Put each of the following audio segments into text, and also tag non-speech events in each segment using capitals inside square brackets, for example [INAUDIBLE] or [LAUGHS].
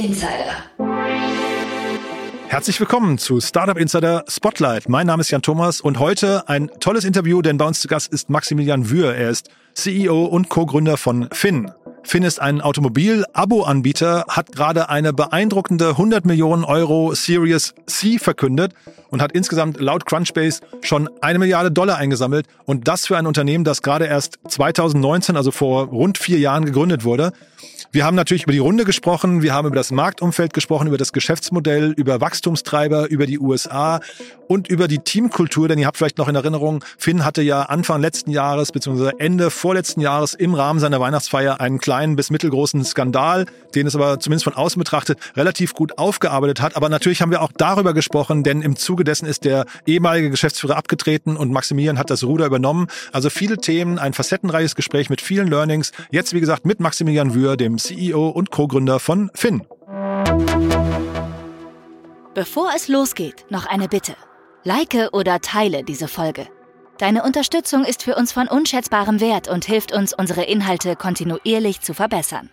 Insider. Herzlich willkommen zu Startup Insider Spotlight. Mein Name ist Jan Thomas und heute ein tolles Interview, denn bei uns zu Gast ist Maximilian Wühr. Er ist CEO und Co-Gründer von Finn. Finn ist ein Automobil-Abo-Anbieter, hat gerade eine beeindruckende 100 Millionen Euro Series C verkündet und hat insgesamt laut Crunchbase schon eine Milliarde Dollar eingesammelt. Und das für ein Unternehmen, das gerade erst 2019, also vor rund vier Jahren gegründet wurde. Wir haben natürlich über die Runde gesprochen, wir haben über das Marktumfeld gesprochen, über das Geschäftsmodell, über Wachstumstreiber, über die USA und über die Teamkultur, denn ihr habt vielleicht noch in Erinnerung, Finn hatte ja Anfang letzten Jahres bzw. Ende vorletzten Jahres im Rahmen seiner Weihnachtsfeier einen kleinen bis mittelgroßen Skandal, den es aber zumindest von außen betrachtet relativ gut aufgearbeitet hat. Aber natürlich haben wir auch darüber gesprochen, denn im Zuge dessen ist der ehemalige Geschäftsführer abgetreten und Maximilian hat das Ruder übernommen. Also viele Themen, ein facettenreiches Gespräch mit vielen Learnings. Jetzt, wie gesagt, mit Maximilian Wühr, dem CEO und Co-Gründer von Finn. Bevor es losgeht, noch eine Bitte. Like oder teile diese Folge. Deine Unterstützung ist für uns von unschätzbarem Wert und hilft uns, unsere Inhalte kontinuierlich zu verbessern.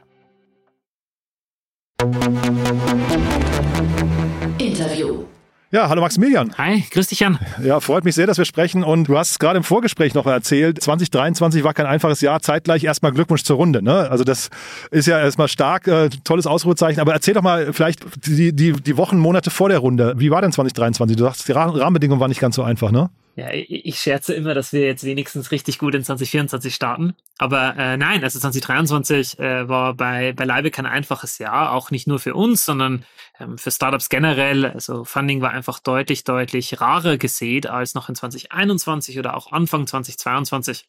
Interview. Ja, hallo Maximilian. Hi, grüß dich Jan. Ja, freut mich sehr, dass wir sprechen. Und du hast gerade im Vorgespräch noch erzählt, 2023 war kein einfaches Jahr. Zeitgleich erstmal Glückwunsch zur Runde. Ne? Also das ist ja erstmal stark, äh, tolles Ausrufezeichen. Aber erzähl doch mal vielleicht die, die, die Wochen, Monate vor der Runde. Wie war denn 2023? Du sagst, die Rahmenbedingungen waren nicht ganz so einfach, ne? Ja, ich scherze immer, dass wir jetzt wenigstens richtig gut in 2024 starten. Aber äh, nein, also 2023 äh, war bei, beileibe kein einfaches Jahr, auch nicht nur für uns, sondern ähm, für Startups generell. Also Funding war einfach deutlich, deutlich rarer gesät als noch in 2021 oder auch Anfang 2022.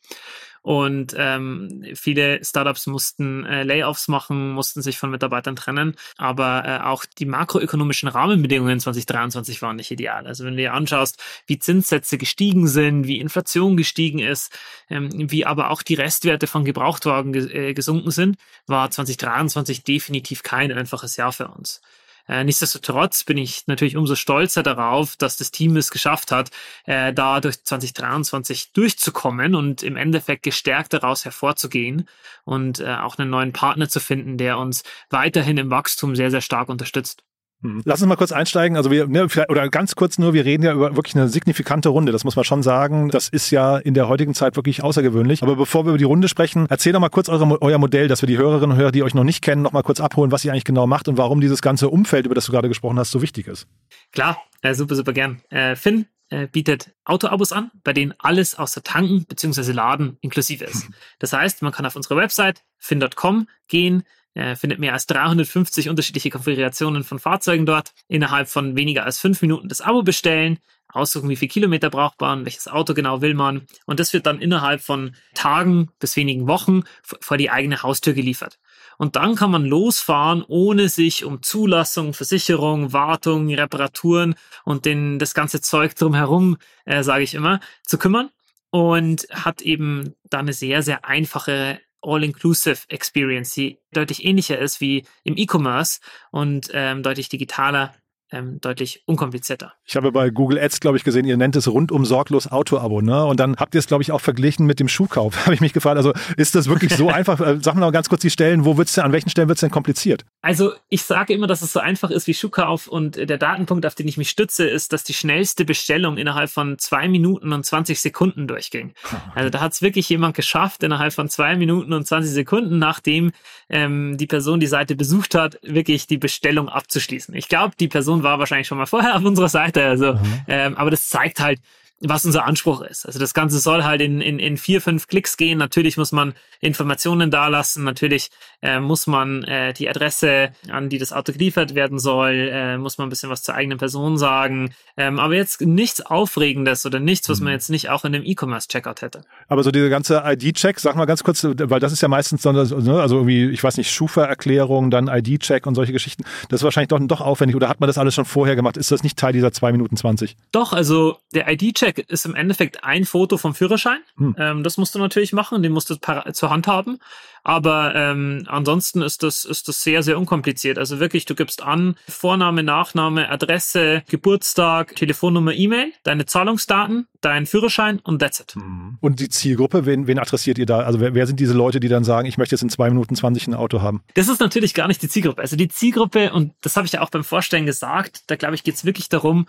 Und ähm, viele Startups mussten äh, Layoffs machen, mussten sich von Mitarbeitern trennen. Aber äh, auch die makroökonomischen Rahmenbedingungen 2023 waren nicht ideal. Also wenn du dir anschaust, wie Zinssätze gestiegen sind, wie Inflation gestiegen ist, ähm, wie aber auch die Restwerte von Gebrauchtwagen ges äh, gesunken sind, war 2023 definitiv kein einfaches Jahr für uns. Äh, nichtsdestotrotz bin ich natürlich umso stolzer darauf, dass das Team es geschafft hat, äh, da durch 2023 durchzukommen und im Endeffekt gestärkt daraus hervorzugehen und äh, auch einen neuen Partner zu finden, der uns weiterhin im Wachstum sehr, sehr stark unterstützt. Mhm. Lass uns mal kurz einsteigen. Also wir, ne, oder ganz kurz nur, wir reden ja über wirklich eine signifikante Runde. Das muss man schon sagen. Das ist ja in der heutigen Zeit wirklich außergewöhnlich. Aber bevor wir über die Runde sprechen, erzähl doch mal kurz eure, euer Modell, dass wir die Hörerinnen und Hörer, die euch noch nicht kennen, noch mal kurz abholen, was ihr eigentlich genau macht und warum dieses ganze Umfeld, über das du gerade gesprochen hast, so wichtig ist. Klar, äh, super, super gern. Äh, Finn äh, bietet Autoabos an, bei denen alles außer Tanken bzw. Laden inklusive ist. [LAUGHS] Das heißt, man kann auf unsere Website fin.com gehen, er findet mehr als 350 unterschiedliche Konfigurationen von Fahrzeugen dort. Innerhalb von weniger als fünf Minuten das Abo bestellen, aussuchen, wie viel Kilometer braucht man, welches Auto genau will man. Und das wird dann innerhalb von Tagen bis wenigen Wochen vor die eigene Haustür geliefert. Und dann kann man losfahren, ohne sich um Zulassung, Versicherung, Wartung, Reparaturen und den, das ganze Zeug drumherum, äh, sage ich immer, zu kümmern. Und hat eben dann eine sehr, sehr einfache All-Inclusive Experience, die deutlich ähnlicher ist wie im E-Commerce und ähm, deutlich digitaler ähm, deutlich unkomplizierter. Ich habe bei Google Ads, glaube ich, gesehen, ihr nennt es rundum sorglos Auto-Abo, ne? Und dann habt ihr es, glaube ich, auch verglichen mit dem Schuhkauf. [LAUGHS] habe ich mich gefragt, also ist das wirklich so [LAUGHS] einfach? Äh, sag mal ganz kurz die Stellen, wo wird's denn, an welchen Stellen wird es denn kompliziert? Also ich sage immer, dass es so einfach ist wie Schuhkauf und der Datenpunkt, auf den ich mich stütze, ist, dass die schnellste Bestellung innerhalb von zwei Minuten und 20 Sekunden durchging. [LAUGHS] Also da hat es wirklich jemand geschafft, innerhalb von zwei Minuten und 20 Sekunden, nachdem ähm, die Person die Seite besucht hat, wirklich die Bestellung abzuschließen. Ich glaube, die Person Person war wahrscheinlich schon mal vorher [LAUGHS] auf unserer Seite. Also, mhm. ähm, aber das zeigt halt, was unser Anspruch ist. Also das Ganze soll halt in, in, in vier, fünf Klicks gehen. Natürlich muss man Informationen dalassen. Natürlich äh, muss man äh, die Adresse, an die das Auto geliefert werden soll, äh, muss man ein bisschen was zur eigenen Person sagen. Ähm, aber jetzt nichts Aufregendes oder nichts, was man mhm. jetzt nicht auch in dem E-Commerce-Checkout hätte. Aber so diese ganze ID-Check, sag mal ganz kurz, weil das ist ja meistens so, ne, also irgendwie, ich weiß nicht, Schufa-Erklärung, dann ID-Check und solche Geschichten. Das ist wahrscheinlich doch, doch aufwendig. Oder hat man das alles schon vorher gemacht? Ist das nicht Teil dieser zwei Minuten zwanzig? Doch, also der ID-Check Handwerk ist im Endeffekt ein Foto vom Führerschein. Hm. Ähm, das musst du natürlich machen, den musst du zur Hand haben. Aber ähm, ansonsten ist das, ist das sehr, sehr unkompliziert. Also wirklich, du gibst an Vorname, Nachname, Adresse, Geburtstag, Telefonnummer, E-Mail, deine Zahlungsdaten, dein Führerschein und that's it. Hm. Und die Zielgruppe, wen, wen adressiert ihr da? Also wer, wer sind diese Leute, die dann sagen, ich möchte jetzt in zwei Minuten 20 ein Auto haben? Das ist natürlich gar nicht die Zielgruppe. Also die Zielgruppe, und das habe ich ja auch beim Vorstellen gesagt, da glaube ich, geht es wirklich darum,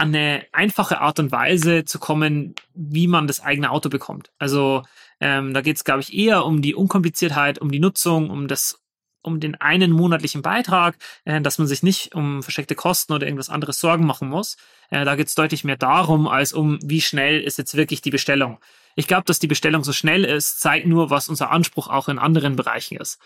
an eine einfache Art und Weise zu kommen, wie man das eigene Auto bekommt. Also ähm, da geht es, glaube ich, eher um die Unkompliziertheit, um die Nutzung, um das um den einen monatlichen Beitrag, äh, dass man sich nicht um versteckte Kosten oder irgendwas anderes Sorgen machen muss. Äh, da geht es deutlich mehr darum, als um, wie schnell ist jetzt wirklich die Bestellung. Ich glaube, dass die Bestellung so schnell ist, zeigt nur, was unser Anspruch auch in anderen Bereichen ist.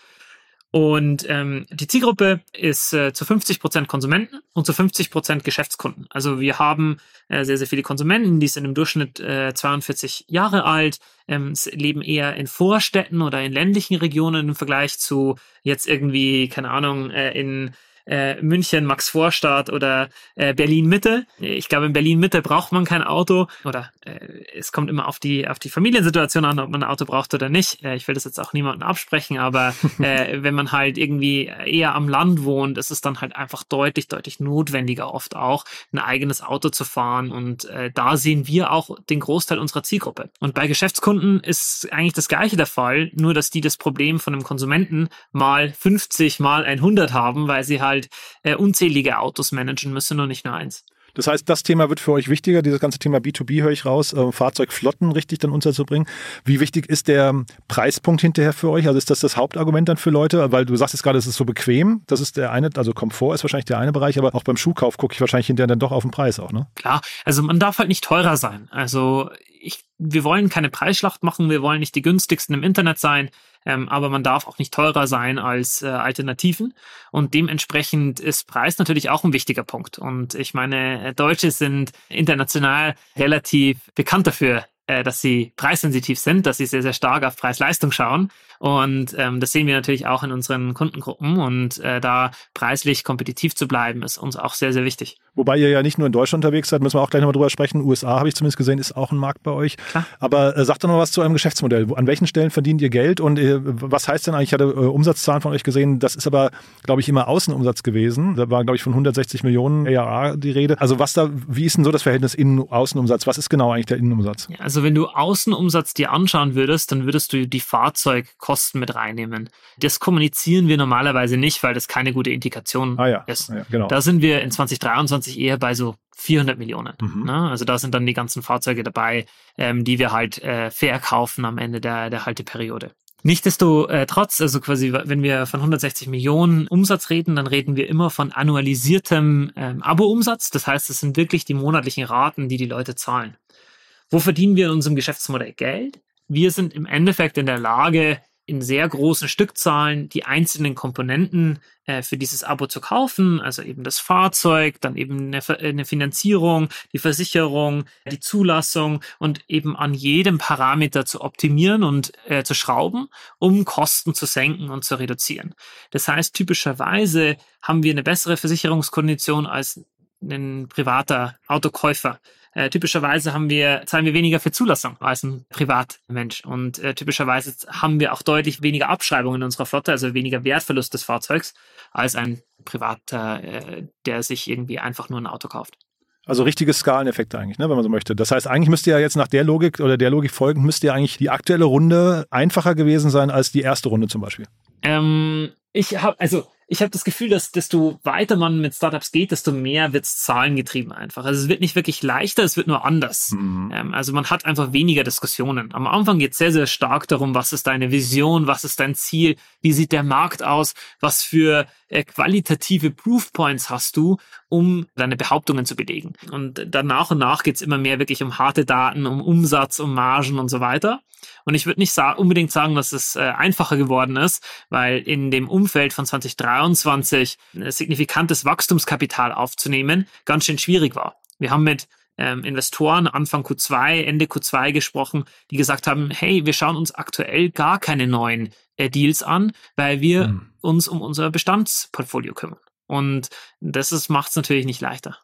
Und ähm, die Zielgruppe ist äh, zu 50 Prozent Konsumenten und zu 50 Prozent Geschäftskunden. Also wir haben äh, sehr, sehr viele Konsumenten, die sind im Durchschnitt äh, 42 Jahre alt, ähm, leben eher in Vorstädten oder in ländlichen Regionen im Vergleich zu jetzt irgendwie, keine Ahnung, äh, in äh, München, Max Vorstadt oder äh, Berlin Mitte. Ich glaube, in Berlin Mitte braucht man kein Auto oder äh, es kommt immer auf die auf die Familiensituation an, ob man ein Auto braucht oder nicht. Äh, ich will das jetzt auch niemandem absprechen, aber [LAUGHS] äh, wenn man halt irgendwie eher am Land wohnt, ist es dann halt einfach deutlich deutlich notwendiger oft auch ein eigenes Auto zu fahren und äh, da sehen wir auch den Großteil unserer Zielgruppe. Und bei Geschäftskunden ist eigentlich das gleiche der Fall, nur dass die das Problem von einem Konsumenten mal 50 mal 100 haben, weil sie halt halt äh, unzählige Autos managen müssen und nicht nur eins. Das heißt, das Thema wird für euch wichtiger, dieses ganze Thema B2B höre ich raus, äh, Fahrzeugflotten richtig dann unterzubringen. Wie wichtig ist der Preispunkt hinterher für euch? Also ist das das Hauptargument dann für Leute? Weil du sagst jetzt gerade, es ist so bequem. Das ist der eine, also Komfort ist wahrscheinlich der eine Bereich, aber auch beim Schuhkauf gucke ich wahrscheinlich hinterher dann doch auf den Preis auch, ne? Klar, also man darf halt nicht teurer sein. Also ich, wir wollen keine Preisschlacht machen, wir wollen nicht die günstigsten im Internet sein ähm, aber man darf auch nicht teurer sein als äh, Alternativen. Und dementsprechend ist Preis natürlich auch ein wichtiger Punkt. Und ich meine, äh, Deutsche sind international relativ bekannt dafür, äh, dass sie preissensitiv sind, dass sie sehr, sehr stark auf Preis-Leistung schauen. Und ähm, das sehen wir natürlich auch in unseren Kundengruppen. Und äh, da preislich kompetitiv zu bleiben, ist uns auch sehr, sehr wichtig. Wobei ihr ja nicht nur in Deutschland unterwegs seid, müssen wir auch gleich nochmal drüber sprechen. USA habe ich zumindest gesehen, ist auch ein Markt bei euch. Klar. Aber äh, sagt doch noch was zu eurem Geschäftsmodell. An welchen Stellen verdient ihr Geld und äh, was heißt denn eigentlich? Ich hatte äh, Umsatzzahlen von euch gesehen, das ist aber, glaube ich, immer Außenumsatz gewesen. Da war, glaube ich, von 160 Millionen ARA die Rede. Also was da, wie ist denn so das Verhältnis Innen-Außenumsatz? Was ist genau eigentlich der Innenumsatz? Ja, also wenn du Außenumsatz dir anschauen würdest, dann würdest du die Fahrzeugkosten mit reinnehmen. Das kommunizieren wir normalerweise nicht, weil das keine gute Indikation ah, ja. ist. Ja, genau. Da sind wir in 2023 eher bei so 400 Millionen. Mhm. Ne? Also da sind dann die ganzen Fahrzeuge dabei, ähm, die wir halt äh, verkaufen am Ende der, der Halteperiode. Nichtsdestotrotz, also quasi, wenn wir von 160 Millionen Umsatz reden, dann reden wir immer von annualisiertem ähm, Abo-Umsatz. Das heißt, es sind wirklich die monatlichen Raten, die die Leute zahlen. Wo verdienen wir in unserem Geschäftsmodell Geld? Wir sind im Endeffekt in der Lage, in sehr großen Stückzahlen die einzelnen Komponenten äh, für dieses Abo zu kaufen, also eben das Fahrzeug, dann eben eine, eine, Finanzierung, die Versicherung, die Zulassung und eben an jedem Parameter zu optimieren und äh, zu schrauben, um Kosten zu senken und zu reduzieren. Das heißt, typischerweise haben wir eine bessere Versicherungskondition als ein privater Autokäufer. Äh, typischerweise haben wir, zahlen wir weniger für Zulassung als ein Privatmensch. Und äh, typischerweise haben wir auch deutlich weniger Abschreibungen in unserer Flotte, also weniger Wertverlust des Fahrzeugs, als ein Privater, äh, der sich irgendwie einfach nur ein Auto kauft. Also richtige Skaleneffekte eigentlich, ne, wenn man so möchte. Das heißt, eigentlich müsste ja jetzt nach der Logik oder der Logik folgend, müsste ja eigentlich die aktuelle Runde einfacher gewesen sein als die erste Runde zum Beispiel. Ähm, ich habe, also ich habe das Gefühl, dass desto weiter man mit Startups geht, desto mehr wird's zahlengetrieben einfach. Also es wird nicht wirklich leichter, es wird nur anders. Mhm. Ähm, also man hat einfach weniger Diskussionen. Am Anfang geht sehr, sehr stark darum, was ist deine Vision, was ist dein Ziel, wie sieht der Markt aus, was für äh, qualitative Proofpoints hast du, um deine Behauptungen zu belegen. Und dann nach und nach geht's immer mehr wirklich um harte Daten, um Umsatz, um Margen und so weiter. Und ich würde nicht sa unbedingt sagen, dass es äh, einfacher geworden ist, weil in dem Umfeld von 2023 ein signifikantes Wachstumskapital aufzunehmen ganz schön schwierig war. Wir haben mit ähm, Investoren Anfang Q2, Ende Q2 gesprochen, die gesagt haben, hey, wir schauen uns aktuell gar keine neuen äh, Deals an, weil wir hm. uns um unser Bestandsportfolio kümmern. Und das macht es natürlich nicht leichter.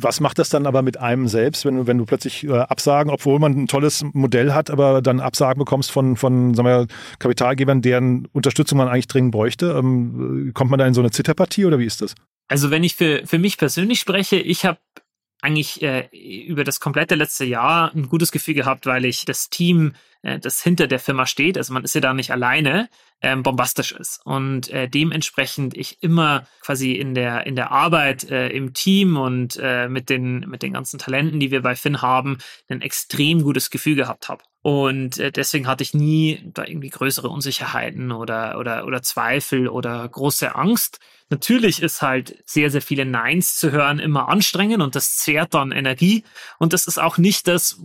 Was macht das dann aber mit einem selbst, wenn du, wenn du plötzlich äh, Absagen, obwohl man ein tolles Modell hat, aber dann Absagen bekommst von, von sagen wir, Kapitalgebern, deren Unterstützung man eigentlich dringend bräuchte? Ähm, kommt man da in so eine Zitterpartie oder wie ist das? Also wenn ich für, für mich persönlich spreche, ich habe eigentlich äh, über das komplette letzte Jahr ein gutes Gefühl gehabt, weil ich das Team, äh, das hinter der Firma steht, also man ist ja da nicht alleine, ähm, bombastisch ist und äh, dementsprechend ich immer quasi in der in der Arbeit äh, im Team und äh, mit den mit den ganzen Talenten, die wir bei Finn haben, ein extrem gutes Gefühl gehabt habe. Und äh, deswegen hatte ich nie da irgendwie größere Unsicherheiten oder oder oder Zweifel oder große Angst. Natürlich ist halt sehr, sehr viele Neins zu hören immer anstrengend und das zehrt dann Energie. Und das ist auch nicht das,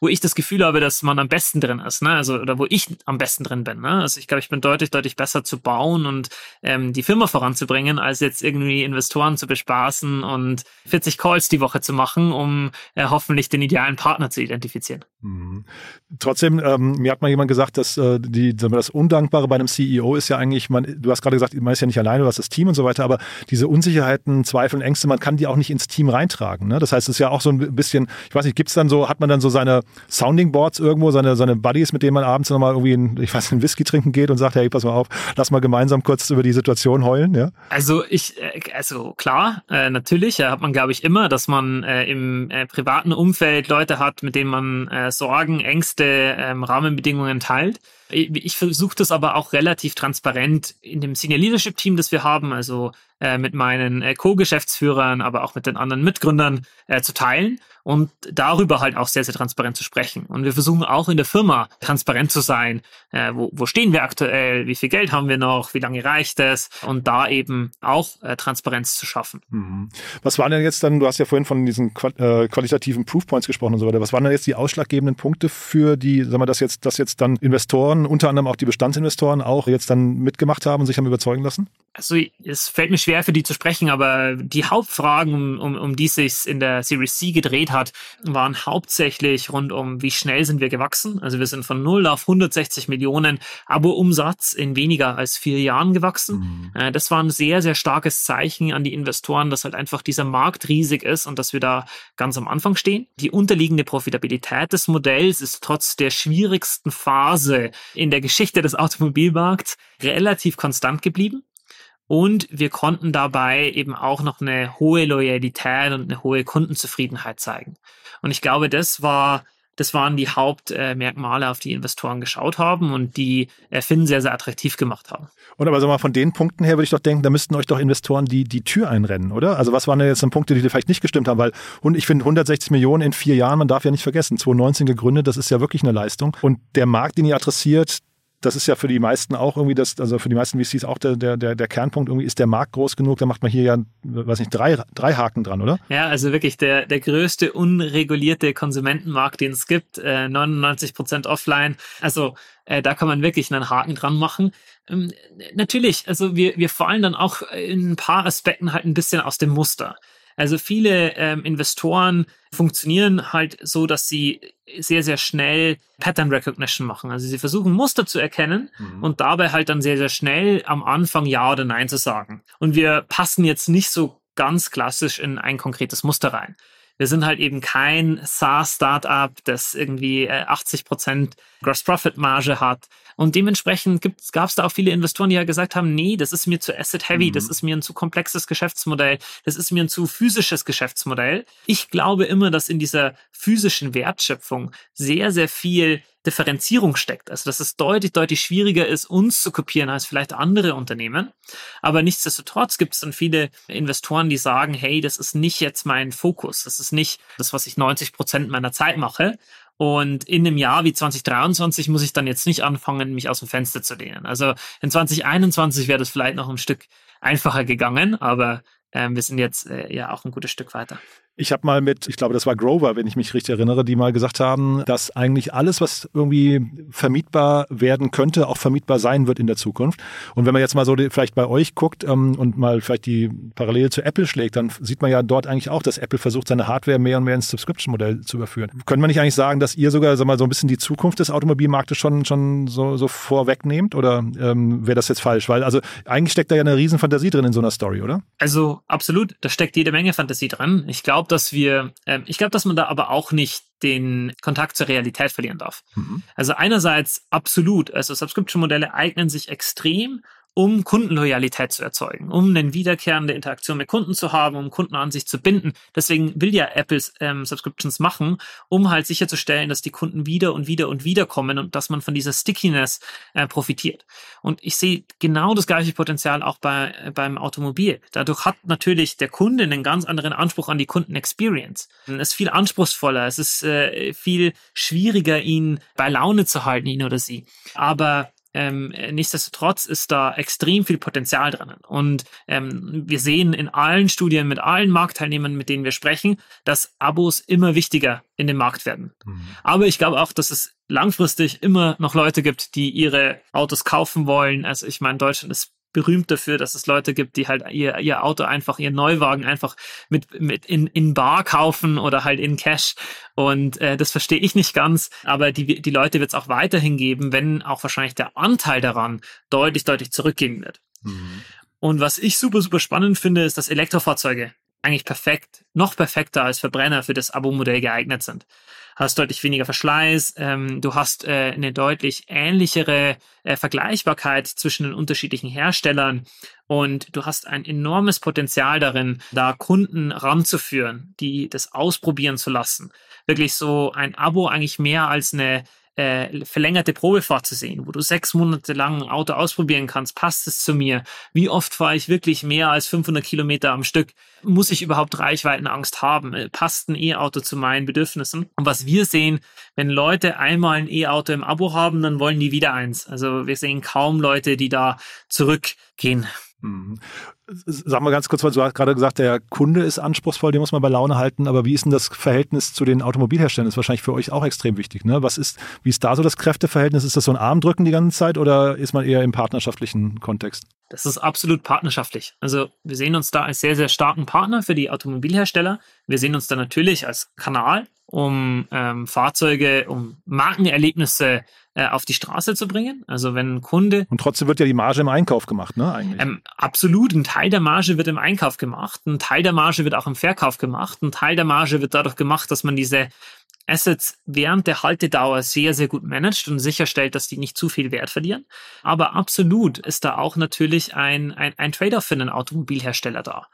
wo ich das Gefühl habe, dass man am besten drin ist, ne? Also, oder wo ich am besten drin bin. Ne? Also ich glaube, ich bin deutlich, deutlich besser zu bauen und ähm, die Firma voranzubringen, als jetzt irgendwie Investoren zu bespaßen und 40 Calls die Woche zu machen, um äh, hoffentlich den idealen Partner zu identifizieren. Mhm. Trotzdem, ähm, mir hat mal jemand gesagt, dass äh, die, das Undankbare bei einem CEO ist ja eigentlich, man, du hast gerade gesagt, man ist ja nicht alleine, du hast das Team und so weiter, aber diese Unsicherheiten, Zweifel und Ängste, man kann die auch nicht ins Team reintragen. Ne? Das heißt, es ist ja auch so ein bisschen, ich weiß nicht, gibt es dann so, hat man dann so seine Sounding Boards irgendwo, seine, seine Buddies, mit denen man abends nochmal irgendwie, einen, ich weiß, einen Whisky trinken geht und sagt, hey, pass mal auf, lass mal gemeinsam kurz über die Situation heulen, ja? Also ich, äh, also klar, äh, natürlich, hat man glaube ich immer, dass man äh, im privaten Umfeld Leute hat, mit denen man Sorgen, Ängste, ähm, Rahmenbedingungen teilt. Ich versuche das aber auch relativ transparent in dem Senior Leadership Team, das wir haben, also mit meinen Co-Geschäftsführern, aber auch mit den anderen Mitgründern zu teilen und darüber halt auch sehr, sehr transparent zu sprechen. Und wir versuchen auch in der Firma transparent zu sein. Äh, wo, wo stehen wir aktuell? Wie viel Geld haben wir noch? Wie lange reicht es? Und da eben auch äh, Transparenz zu schaffen. Mhm. Was waren denn jetzt dann, du hast ja vorhin von diesen äh, qualitativen Proofpoints gesprochen und so weiter. Was waren denn jetzt die ausschlaggebenden Punkte für die, sagen wir, dass jetzt, dass jetzt dann Investoren, unter anderem auch die Bestandsinvestoren auch jetzt dann mitgemacht haben und sich haben überzeugen lassen? Also es fällt mir schwer für die zu sprechen, aber die Hauptfragen, um, um die es sich in der Series C gedreht hat, waren hauptsächlich rund um, wie schnell sind wir gewachsen. Also wir sind von 0 auf 160 Millionen Abo-Umsatz in weniger als vier Jahren gewachsen. Mhm. Äh, das war ein sehr, sehr starkes Zeichen an die Investoren, dass halt einfach dieser Markt riesig ist und dass wir da ganz am Anfang stehen. Die unterliegende Profitabilität des Modells ist trotz der schwierigsten Phase in der Geschichte des Automobilmarkts relativ konstant geblieben. Und wir konnten dabei eben auch noch eine hohe Loyalität und eine hohe Kundenzufriedenheit zeigen. Und ich glaube, das war das waren die Hauptmerkmale, auf die Investoren geschaut haben und die Finn sehr, sehr attraktiv gemacht haben. Und aber sag mal, von den Punkten her würde ich doch denken, da müssten euch doch Investoren die, die Tür einrennen, oder? Also was waren denn jetzt dann Punkte, die vielleicht nicht gestimmt haben? Weil und ich finde 160 Millionen in vier Jahren, man darf ja nicht vergessen, 2019 gegründet, das ist ja wirklich eine Leistung. Und der Markt, den ihr adressiert, das ist ja für die meisten auch irgendwie das, also für die meisten VCs auch der, der, der, Kernpunkt irgendwie, ist der Markt groß genug, da macht man hier ja, weiß nicht, drei, drei Haken dran, oder? Ja, also wirklich der, der größte unregulierte Konsumentenmarkt, den es gibt, äh, 99 Prozent offline. Also äh, da kann man wirklich einen Haken dran machen. Ähm, natürlich, also wir, wir fallen dann auch in ein paar Aspekten halt ein bisschen aus dem Muster. Also viele ähm, Investoren funktionieren halt so, dass sie sehr, sehr schnell Pattern Recognition machen. Also sie versuchen Muster zu erkennen mhm. und dabei halt dann sehr, sehr schnell am Anfang Ja oder Nein zu sagen. Und wir passen jetzt nicht so ganz klassisch in ein konkretes Muster rein. Wir sind halt eben kein SaaS-Startup, das irgendwie 80% äh, Prozent Gross Profit Marge hat. Und dementsprechend gab es da auch viele Investoren, die ja gesagt haben, nee, das ist mir zu asset-heavy, mhm. das ist mir ein zu komplexes Geschäftsmodell, das ist mir ein zu physisches Geschäftsmodell. Ich glaube immer, dass in dieser physischen Wertschöpfung sehr, sehr viel Differenzierung steckt. Also dass es deutlich, deutlich schwieriger ist, uns zu kopieren als vielleicht andere Unternehmen. Aber nichtsdestotrotz gibt es dann viele Investoren, die sagen, hey, das ist nicht jetzt mein Fokus. Das ist nicht das, was ich 90 Prozent meiner Zeit mache. Und in einem Jahr wie 2023 muss ich dann jetzt nicht anfangen, mich aus dem Fenster zu lehnen. Also in 2021 wäre das vielleicht noch ein Stück einfacher gegangen, aber ähm, wir sind jetzt äh, ja auch ein gutes Stück weiter. Ich habe mal mit, ich glaube, das war Grover, wenn ich mich richtig erinnere, die mal gesagt haben, dass eigentlich alles, was irgendwie vermietbar werden könnte, auch vermietbar sein wird in der Zukunft. Und wenn man jetzt mal so vielleicht bei euch guckt ähm, und mal vielleicht die Parallele zu Apple schlägt, dann sieht man ja dort eigentlich auch, dass Apple versucht, seine Hardware mehr und mehr ins Subscription-Modell zu überführen. Können wir nicht eigentlich sagen, dass ihr sogar sag mal, so ein bisschen die Zukunft des Automobilmarktes schon, schon so, so vorwegnehmt? Oder ähm, wäre das jetzt falsch? Weil also eigentlich steckt da ja eine riesen Fantasie drin in so einer Story, oder? Also absolut, da steckt jede Menge Fantasie drin. Ich glaube, glaube, dass wir, äh, ich glaube, dass man da aber auch nicht den Kontakt zur Realität verlieren darf. Mhm. Also einerseits absolut, also Subscription-Modelle eignen sich extrem, um Kundenloyalität zu erzeugen, um eine wiederkehrende Interaktion mit Kunden zu haben, um Kunden an sich zu binden. Deswegen will ja Apple ähm, Subscriptions machen, um halt sicherzustellen, dass die Kunden wieder und wieder und wieder kommen und dass man von dieser Stickiness äh, profitiert. Und ich sehe genau das gleiche Potenzial auch bei, äh, beim Automobil. Dadurch hat natürlich der Kunde einen ganz anderen Anspruch an die Kundenexperience. Es ist viel anspruchsvoller, es ist äh, viel schwieriger, ihn bei Laune zu halten, ihn oder sie. Aber ähm, nichtsdestotrotz ist da extrem viel Potenzial drin. Und ähm, wir sehen in allen Studien mit allen Marktteilnehmern, mit denen wir sprechen, dass Abos immer wichtiger in dem Markt werden. Mhm. Aber ich glaube auch, dass es langfristig immer noch Leute gibt, die ihre Autos kaufen wollen. Also ich meine, Deutschland ist berühmt dafür, dass es Leute gibt, die halt ihr, ihr Auto einfach, ihren Neuwagen einfach mit, mit in, in Bar kaufen oder halt in Cash. Und äh, das verstehe ich nicht ganz, aber die, die Leute wird es auch weiterhin geben, wenn auch wahrscheinlich der Anteil daran deutlich, deutlich zurückgehen wird. Mhm. Und was ich super, super spannend finde, ist, dass Elektrofahrzeuge eigentlich perfekt, noch perfekter als Verbrenner für das Abo-Modell geeignet sind hast deutlich weniger Verschleiß, ähm, du hast äh, eine deutlich ähnlichere äh, Vergleichbarkeit zwischen den unterschiedlichen Herstellern und du hast ein enormes Potenzial darin, da Kunden ranzuführen, die das ausprobieren zu lassen. Wirklich so ein Abo eigentlich mehr als eine äh, verlängerte Probefahrt zu sehen, wo du sechs Monate lang ein Auto ausprobieren kannst. Passt es zu mir? Wie oft fahre ich wirklich mehr als 500 Kilometer am Stück? Muss ich überhaupt Reichweitenangst haben? Äh, passt ein E-Auto zu meinen Bedürfnissen? Und was wir sehen, wenn Leute einmal ein E-Auto im Abo haben, dann wollen die wieder eins. Also wir sehen kaum Leute, die da zurückgehen. Mhm. Sag mal ganz kurz, weil du hast gerade gesagt, der Kunde ist anspruchsvoll, den muss man bei Laune halten, aber wie ist denn das Verhältnis zu den Automobilherstellern? Das ist wahrscheinlich für euch auch extrem wichtig. Ne? Was ist, wie ist da so das Kräfteverhältnis? Ist das so ein Armdrücken die ganze Zeit oder ist man eher im partnerschaftlichen Kontext? Das ist absolut partnerschaftlich. Also wir sehen uns da als sehr, sehr starken Partner für die Automobilhersteller. Wir sehen uns da natürlich als Kanal, um ähm, Fahrzeuge, um Markenerlebnisse äh, auf die Straße zu bringen. Also wenn ein Kunde. Und trotzdem wird ja die Marge im Einkauf gemacht, ne? Eigentlich. Ähm, absolut. Ein Teil der Marge wird im Einkauf gemacht. Ein Teil der Marge wird auch im Verkauf gemacht. Ein Teil der Marge wird dadurch gemacht, dass man diese Assets während der Haltedauer sehr, sehr gut managt und sicherstellt, dass die nicht zu viel Wert verlieren. Aber absolut ist da auch natürlich ein, ein, ein Trade-off für einen Automobilhersteller da.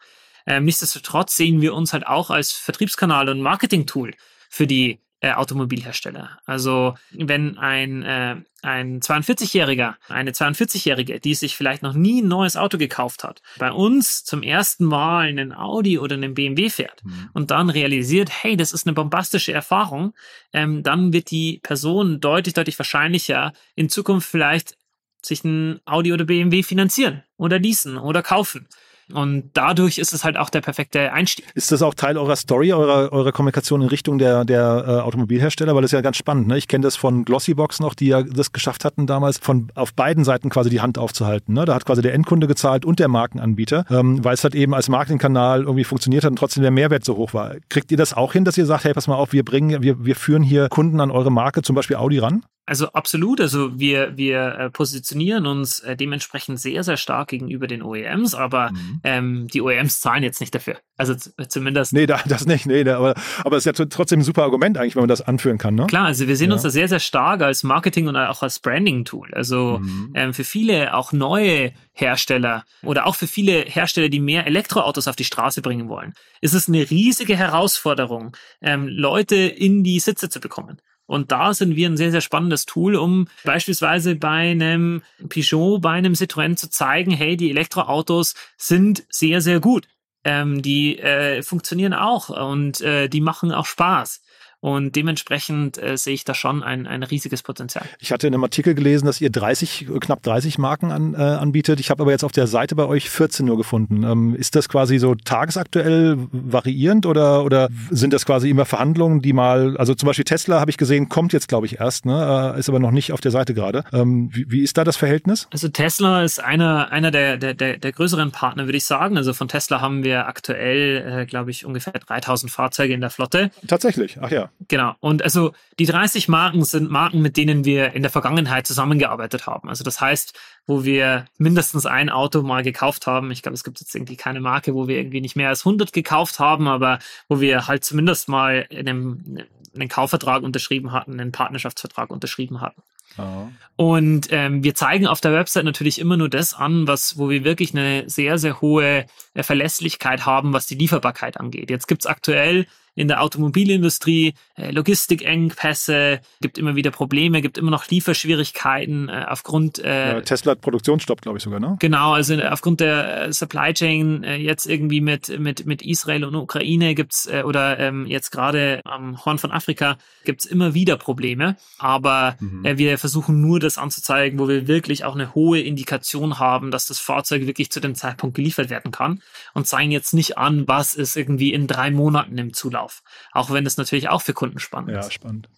Ähm, nichtsdestotrotz sehen wir uns halt auch als Vertriebskanal und Marketing-Tool für die äh, Automobilhersteller. Also wenn ein, äh, ein 42-Jähriger, eine 42-Jährige, die sich vielleicht noch nie ein neues Auto gekauft hat, bei uns zum ersten Mal einen Audi oder einen BMW fährt mhm. und dann realisiert, hey, das ist eine bombastische Erfahrung, ähm, dann wird die Person deutlich, deutlich wahrscheinlicher in Zukunft vielleicht sich ein Audi oder BMW finanzieren oder leasen oder kaufen. Und dadurch ist es halt auch der perfekte Einstieg. Ist das auch Teil eurer Story, eurer, eurer Kommunikation in Richtung der, der äh, Automobilhersteller? Weil das ist ja ganz spannend. Ne? Ich kenne das von Glossybox noch, die ja das geschafft hatten damals, von auf beiden Seiten quasi die Hand aufzuhalten. Ne? Da hat quasi der Endkunde gezahlt und der Markenanbieter, ähm, weil es halt eben als Marketingkanal irgendwie funktioniert hat und trotzdem der Mehrwert so hoch war. Kriegt ihr das auch hin, dass ihr sagt, hey, pass mal auf, wir bringen, wir, wir führen hier Kunden an eure Marke, zum Beispiel Audi ran? Also absolut. Also wir, wir äh, positionieren uns äh, dementsprechend sehr, sehr stark gegenüber den OEMs, aber mhm. ähm, die OEMs zahlen jetzt nicht dafür. Also zumindest. Nee, da, das nicht. Nee, da, aber, aber es ist ja trotzdem ein super Argument eigentlich, wenn man das anführen kann. Ne? Klar, also wir sehen ja. uns da sehr, sehr stark als Marketing und auch als Branding-Tool. Also mhm. ähm, für viele auch neue Hersteller oder auch für viele Hersteller, die mehr Elektroautos auf die Straße bringen wollen, ist es eine riesige Herausforderung, ähm, Leute in die Sitze zu bekommen. Und da sind wir ein sehr, sehr spannendes Tool, um beispielsweise bei einem Peugeot, bei einem Citroën zu zeigen, hey, die Elektroautos sind sehr, sehr gut. Ähm, die äh, funktionieren auch und äh, die machen auch Spaß. Und dementsprechend äh, sehe ich da schon ein, ein riesiges Potenzial. Ich hatte in einem Artikel gelesen, dass ihr 30, knapp 30 Marken an, äh, anbietet. Ich habe aber jetzt auf der Seite bei euch 14 nur gefunden. Ähm, ist das quasi so tagesaktuell variierend oder, oder sind das quasi immer Verhandlungen, die mal, also zum Beispiel Tesla habe ich gesehen, kommt jetzt glaube ich erst, ne? Äh, ist aber noch nicht auf der Seite gerade. Ähm, wie, wie ist da das Verhältnis? Also Tesla ist einer, einer der, der, der, der größeren Partner, würde ich sagen. Also von Tesla haben wir aktuell, äh, glaube ich, ungefähr 3000 Fahrzeuge in der Flotte. Tatsächlich, ach ja. Genau. Und also die 30 Marken sind Marken, mit denen wir in der Vergangenheit zusammengearbeitet haben. Also das heißt, wo wir mindestens ein Auto mal gekauft haben. Ich glaube, es gibt jetzt irgendwie keine Marke, wo wir irgendwie nicht mehr als 100 gekauft haben, aber wo wir halt zumindest mal in einem, einen Kaufvertrag unterschrieben hatten, einen Partnerschaftsvertrag unterschrieben hatten. Oh. Und ähm, wir zeigen auf der Website natürlich immer nur das an, was, wo wir wirklich eine sehr, sehr hohe Verlässlichkeit haben, was die Lieferbarkeit angeht. Jetzt gibt's aktuell in der Automobilindustrie, äh, Logistikengpässe, gibt immer wieder Probleme, gibt immer noch Lieferschwierigkeiten äh, aufgrund. Äh, ja, Tesla hat Produktionsstopp, glaube ich sogar, ne? Genau, also aufgrund der Supply Chain jetzt irgendwie mit mit mit Israel und Ukraine gibt's äh, oder ähm, jetzt gerade am Horn von Afrika gibt's immer wieder Probleme, aber mhm. äh, wir versuchen nur das anzuzeigen, wo wir wirklich auch eine hohe Indikation haben, dass das Fahrzeug wirklich zu dem Zeitpunkt geliefert werden kann und zeigen jetzt nicht an, was ist irgendwie in drei Monaten im Zulauf auf. Auch wenn es natürlich auch für Kunden spannend ja, ist. Ja, spannend.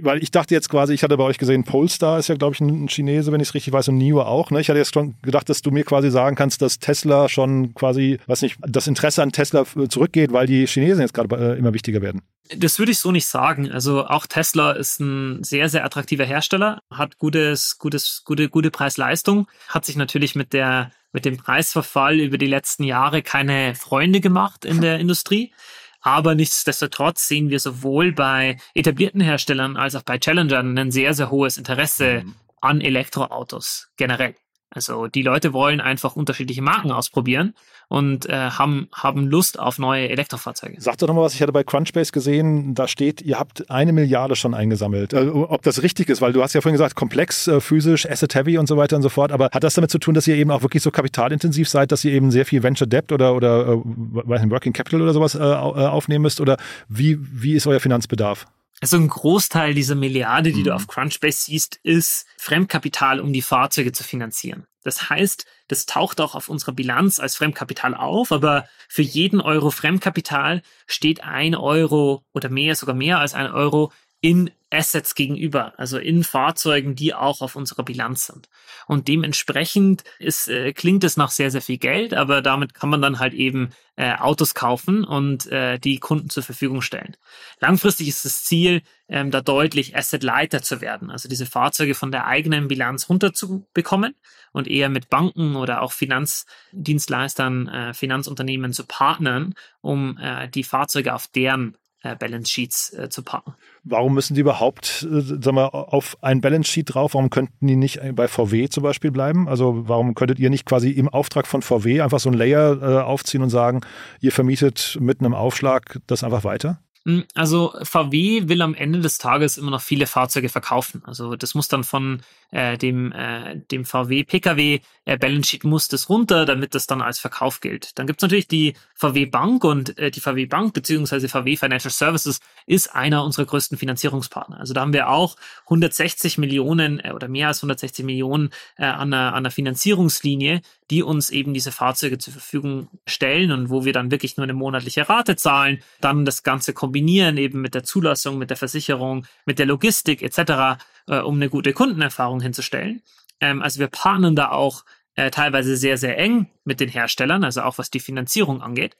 Weil ich dachte jetzt quasi, ich hatte bei euch gesehen, Polestar ist ja, glaube ich, ein Chinese, wenn ich es richtig weiß, und NIO auch. Ne? Ich hatte jetzt schon gedacht, dass du mir quasi sagen kannst, dass Tesla schon quasi, weiß nicht, das Interesse an Tesla zurückgeht, weil die Chinesen jetzt gerade äh, immer wichtiger werden. Das würde ich so nicht sagen. Also auch Tesla ist ein sehr, sehr attraktiver Hersteller, hat gutes, gutes, gute, gute Preis-Leistung, hat sich natürlich mit der mit dem Preisverfall über die letzten Jahre keine Freunde gemacht in der [LAUGHS] Industrie. Aber nichtsdestotrotz sehen wir sowohl bei etablierten Herstellern als auch bei Challengern ein sehr, sehr hohes Interesse mhm. an Elektroautos generell. Also die Leute wollen einfach unterschiedliche Marken ausprobieren und äh, haben, haben Lust auf neue Elektrofahrzeuge. Sag doch nochmal was, ich hatte bei Crunchbase gesehen, da steht, ihr habt eine Milliarde schon eingesammelt. Äh, ob das richtig ist, weil du hast ja vorhin gesagt, komplex, äh, physisch, asset-heavy und so weiter und so fort, aber hat das damit zu tun, dass ihr eben auch wirklich so kapitalintensiv seid, dass ihr eben sehr viel Venture Debt oder, oder äh, Working Capital oder sowas äh, äh, aufnehmen müsst oder wie, wie ist euer Finanzbedarf? Also ein Großteil dieser Milliarde, die mhm. du auf Crunchbase siehst, ist Fremdkapital, um die Fahrzeuge zu finanzieren. Das heißt, das taucht auch auf unserer Bilanz als Fremdkapital auf, aber für jeden Euro Fremdkapital steht ein Euro oder mehr, sogar mehr als ein Euro in Assets gegenüber, also in Fahrzeugen, die auch auf unserer Bilanz sind. Und dementsprechend ist, äh, klingt es nach sehr, sehr viel Geld, aber damit kann man dann halt eben äh, Autos kaufen und äh, die Kunden zur Verfügung stellen. Langfristig ist das Ziel, ähm, da deutlich asset-lighter zu werden, also diese Fahrzeuge von der eigenen Bilanz runterzubekommen und eher mit Banken oder auch Finanzdienstleistern, äh, Finanzunternehmen zu partnern, um äh, die Fahrzeuge auf deren Balance Sheets äh, zu packen. Warum müssen die überhaupt äh, sag mal, auf ein Balance Sheet drauf? Warum könnten die nicht bei VW zum Beispiel bleiben? Also warum könntet ihr nicht quasi im Auftrag von VW einfach so ein Layer äh, aufziehen und sagen, ihr vermietet mit einem Aufschlag das einfach weiter? Hm, also VW will am Ende des Tages immer noch viele Fahrzeuge verkaufen. Also das muss dann von äh, dem, äh, dem VW Pkw äh, Sheet muss das runter, damit das dann als Verkauf gilt. Dann gibt's natürlich die VW Bank und äh, die VW Bank beziehungsweise VW Financial Services ist einer unserer größten Finanzierungspartner. Also da haben wir auch 160 Millionen äh, oder mehr als 160 Millionen äh, an, einer, an einer Finanzierungslinie, die uns eben diese Fahrzeuge zur Verfügung stellen und wo wir dann wirklich nur eine monatliche Rate zahlen, dann das Ganze kombinieren eben mit der Zulassung, mit der Versicherung, mit der Logistik etc äh, um eine gute Kundenerfahrung hinzustellen. Ähm, also wir partnern da auch äh, teilweise sehr, sehr eng mit den Herstellern, also auch was die Finanzierung angeht.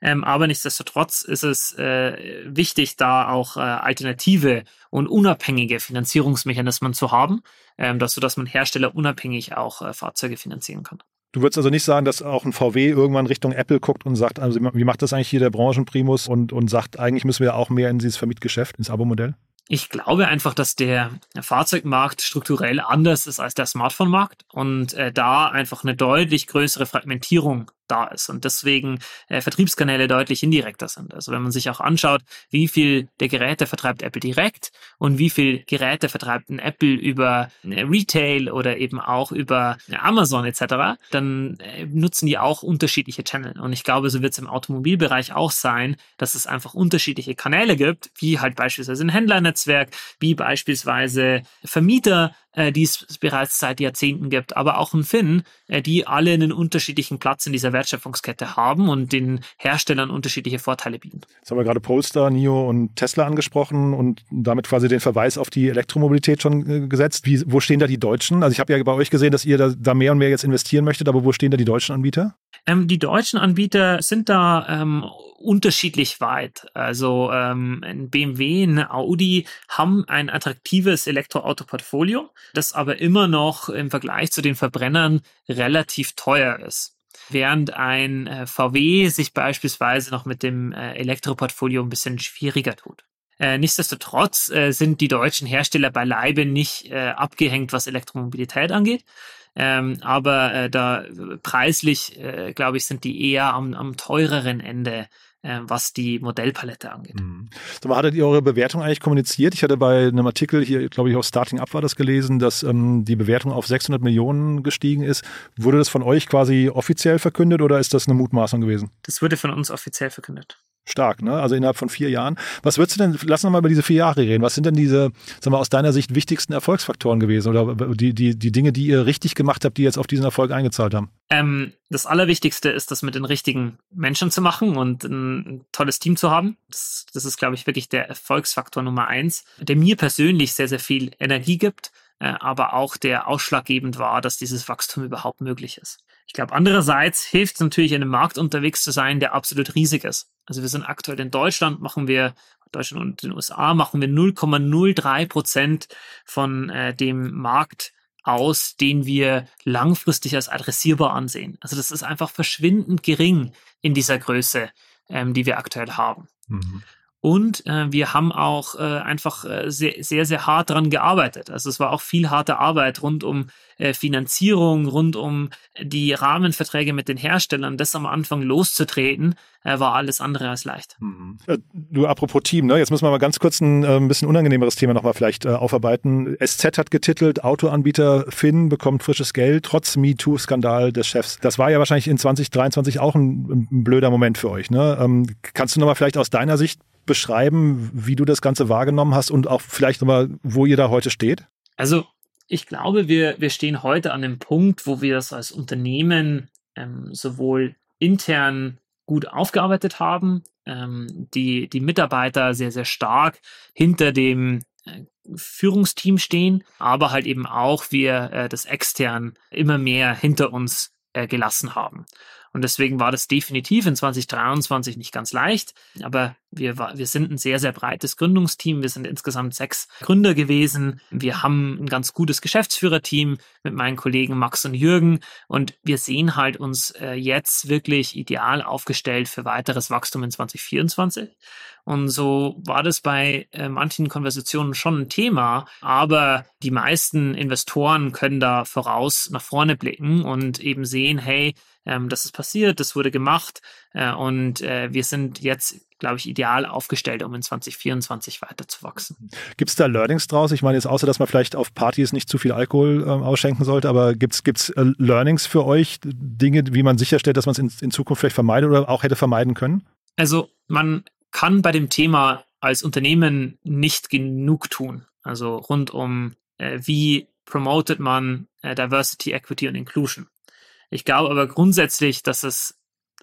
Ähm, aber nichtsdestotrotz ist es äh, wichtig, da auch äh, alternative und unabhängige Finanzierungsmechanismen zu haben, ähm, dass, sodass man Hersteller unabhängig auch äh, Fahrzeuge finanzieren kann. Du würdest also nicht sagen, dass auch ein VW irgendwann Richtung Apple guckt und sagt, also wie macht das eigentlich hier der Branchenprimus und, und sagt, eigentlich müssen wir auch mehr in dieses Vermietgeschäft, ins Abo-Modell? Ich glaube einfach, dass der Fahrzeugmarkt strukturell anders ist als der Smartphone-Markt und äh, da einfach eine deutlich größere Fragmentierung da ist und deswegen äh, Vertriebskanäle deutlich indirekter sind. Also wenn man sich auch anschaut, wie viel der Geräte vertreibt Apple direkt und wie viel Geräte vertreibt ein Apple über äh, Retail oder eben auch über äh, Amazon etc., dann äh, nutzen die auch unterschiedliche Channel. Und ich glaube, so wird es im Automobilbereich auch sein, dass es einfach unterschiedliche Kanäle gibt, wie halt beispielsweise ein Händlernetzwerk, wie beispielsweise Vermieter, äh, die es bereits seit Jahrzehnten gibt, aber auch ein Finn, äh, die alle einen unterschiedlichen Platz in dieser Wertschöpfungskette haben und den Herstellern unterschiedliche Vorteile bieten. Jetzt haben wir gerade Polestar, NIO und Tesla angesprochen und damit quasi den Verweis auf die Elektromobilität schon äh, gesetzt. Wie, wo stehen da die Deutschen? Also ich habe ja bei euch gesehen, dass ihr da, da, mehr und mehr jetzt investieren möchtet, aber wo stehen da die deutschen Anbieter? Ähm, die deutschen Anbieter sind da ähm, unterschiedlich weit. Also ähm, ein BMW, ein Audi haben ein attraktives Elektroauto-Portfolio, das aber immer noch im Vergleich zu den Verbrennern relativ teuer ist. Während ein äh, VW sich beispielsweise noch mit dem äh, Elektroportfolio ein bisschen schwieriger tut. Äh, nichtsdestotrotz äh, sind die deutschen Hersteller beileibe nicht äh, abgehängt, was Elektromobilität angeht. Ähm, aber äh, da preislich, äh, glaube ich, sind die eher am, am teureren Ende äh, was die Modellpalette angeht. Mhm. So, hattet ihr eure Bewertung eigentlich kommuniziert? Ich hatte bei einem Artikel hier, glaube ich, auf Starting Up war das gelesen, dass ähm, die Bewertung auf 600 Millionen gestiegen ist. Wurde das von euch quasi offiziell verkündet oder ist das eine Mutmaßung gewesen? Das wurde von uns offiziell verkündet stark, ne? Also innerhalb von vier Jahren. Was würdest du denn, lass uns mal über diese vier Jahre reden. Was sind denn diese, sagen wir, aus deiner Sicht wichtigsten Erfolgsfaktoren gewesen oder die, die, die Dinge, die ihr richtig gemacht habt, die jetzt auf diesen Erfolg eingezahlt haben? Ähm, das Allerwichtigste ist, das mit den richtigen Menschen zu machen und ein tolles Team zu haben. Das, das ist, glaube ich, wirklich der Erfolgsfaktor Nummer eins, der mir persönlich sehr, sehr viel Energie gibt, äh, aber auch der ausschlaggebend war, dass dieses Wachstum überhaupt möglich ist. Ich glaube, andererseits hilft es natürlich, in einem Markt unterwegs zu sein, der absolut riesig ist. Also wir sind aktuell in Deutschland, machen wir, Deutschland und den USA machen wir 0,03 Prozent von äh, dem Markt aus, den wir langfristig als adressierbar ansehen. Also das ist einfach verschwindend gering in dieser Größe, ähm, die wir aktuell haben. Mhm. Und äh, wir haben auch äh, einfach äh, sehr, sehr, sehr hart daran gearbeitet. Also es war auch viel harte Arbeit rund um äh, Finanzierung, rund um die Rahmenverträge mit den Herstellern. Das am Anfang loszutreten, äh, war alles andere als leicht. Mhm. Äh, du, apropos Team, ne? jetzt müssen wir mal ganz kurz ein, äh, bisschen unangenehmeres Thema nochmal vielleicht äh, aufarbeiten. SZ hat getitelt, Autoanbieter Finn bekommt frisches Geld, trotz MeToo-Skandal des Chefs. Das war ja wahrscheinlich in 2023 auch ein, ein blöder Moment für euch. Ne? Ähm, kannst du nochmal vielleicht aus deiner Sicht beschreiben, wie du das Ganze wahrgenommen hast und auch vielleicht nochmal, wo ihr da heute steht? Also ich glaube, wir, wir stehen heute an dem Punkt, wo wir das als Unternehmen ähm, sowohl intern gut aufgearbeitet haben, ähm, die, die Mitarbeiter sehr, sehr stark hinter dem äh, Führungsteam stehen, aber halt eben auch wir äh, das extern immer mehr hinter uns äh, gelassen haben. Und deswegen war das definitiv in 2023 nicht ganz leicht. Aber wir, wir sind ein sehr, sehr breites Gründungsteam. Wir sind insgesamt sechs Gründer gewesen. Wir haben ein ganz gutes Geschäftsführerteam mit meinen Kollegen Max und Jürgen. Und wir sehen halt uns äh, jetzt wirklich ideal aufgestellt für weiteres Wachstum in 2024. Und so war das bei äh, manchen Konversationen schon ein Thema, aber die meisten Investoren können da voraus nach vorne blicken und eben sehen, hey, ähm, das ist passiert, das wurde gemacht äh, und äh, wir sind jetzt, glaube ich, ideal aufgestellt, um in 2024 weiter zu wachsen. Gibt es da Learnings draus? Ich meine jetzt außer, dass man vielleicht auf Partys nicht zu viel Alkohol äh, ausschenken sollte, aber gibt es äh, Learnings für euch, Dinge, wie man sicherstellt, dass man es in, in Zukunft vielleicht vermeidet oder auch hätte vermeiden können? Also man kann bei dem Thema als Unternehmen nicht genug tun. Also rund um, äh, wie promotet man äh, Diversity, Equity und Inclusion. Ich glaube aber grundsätzlich, dass es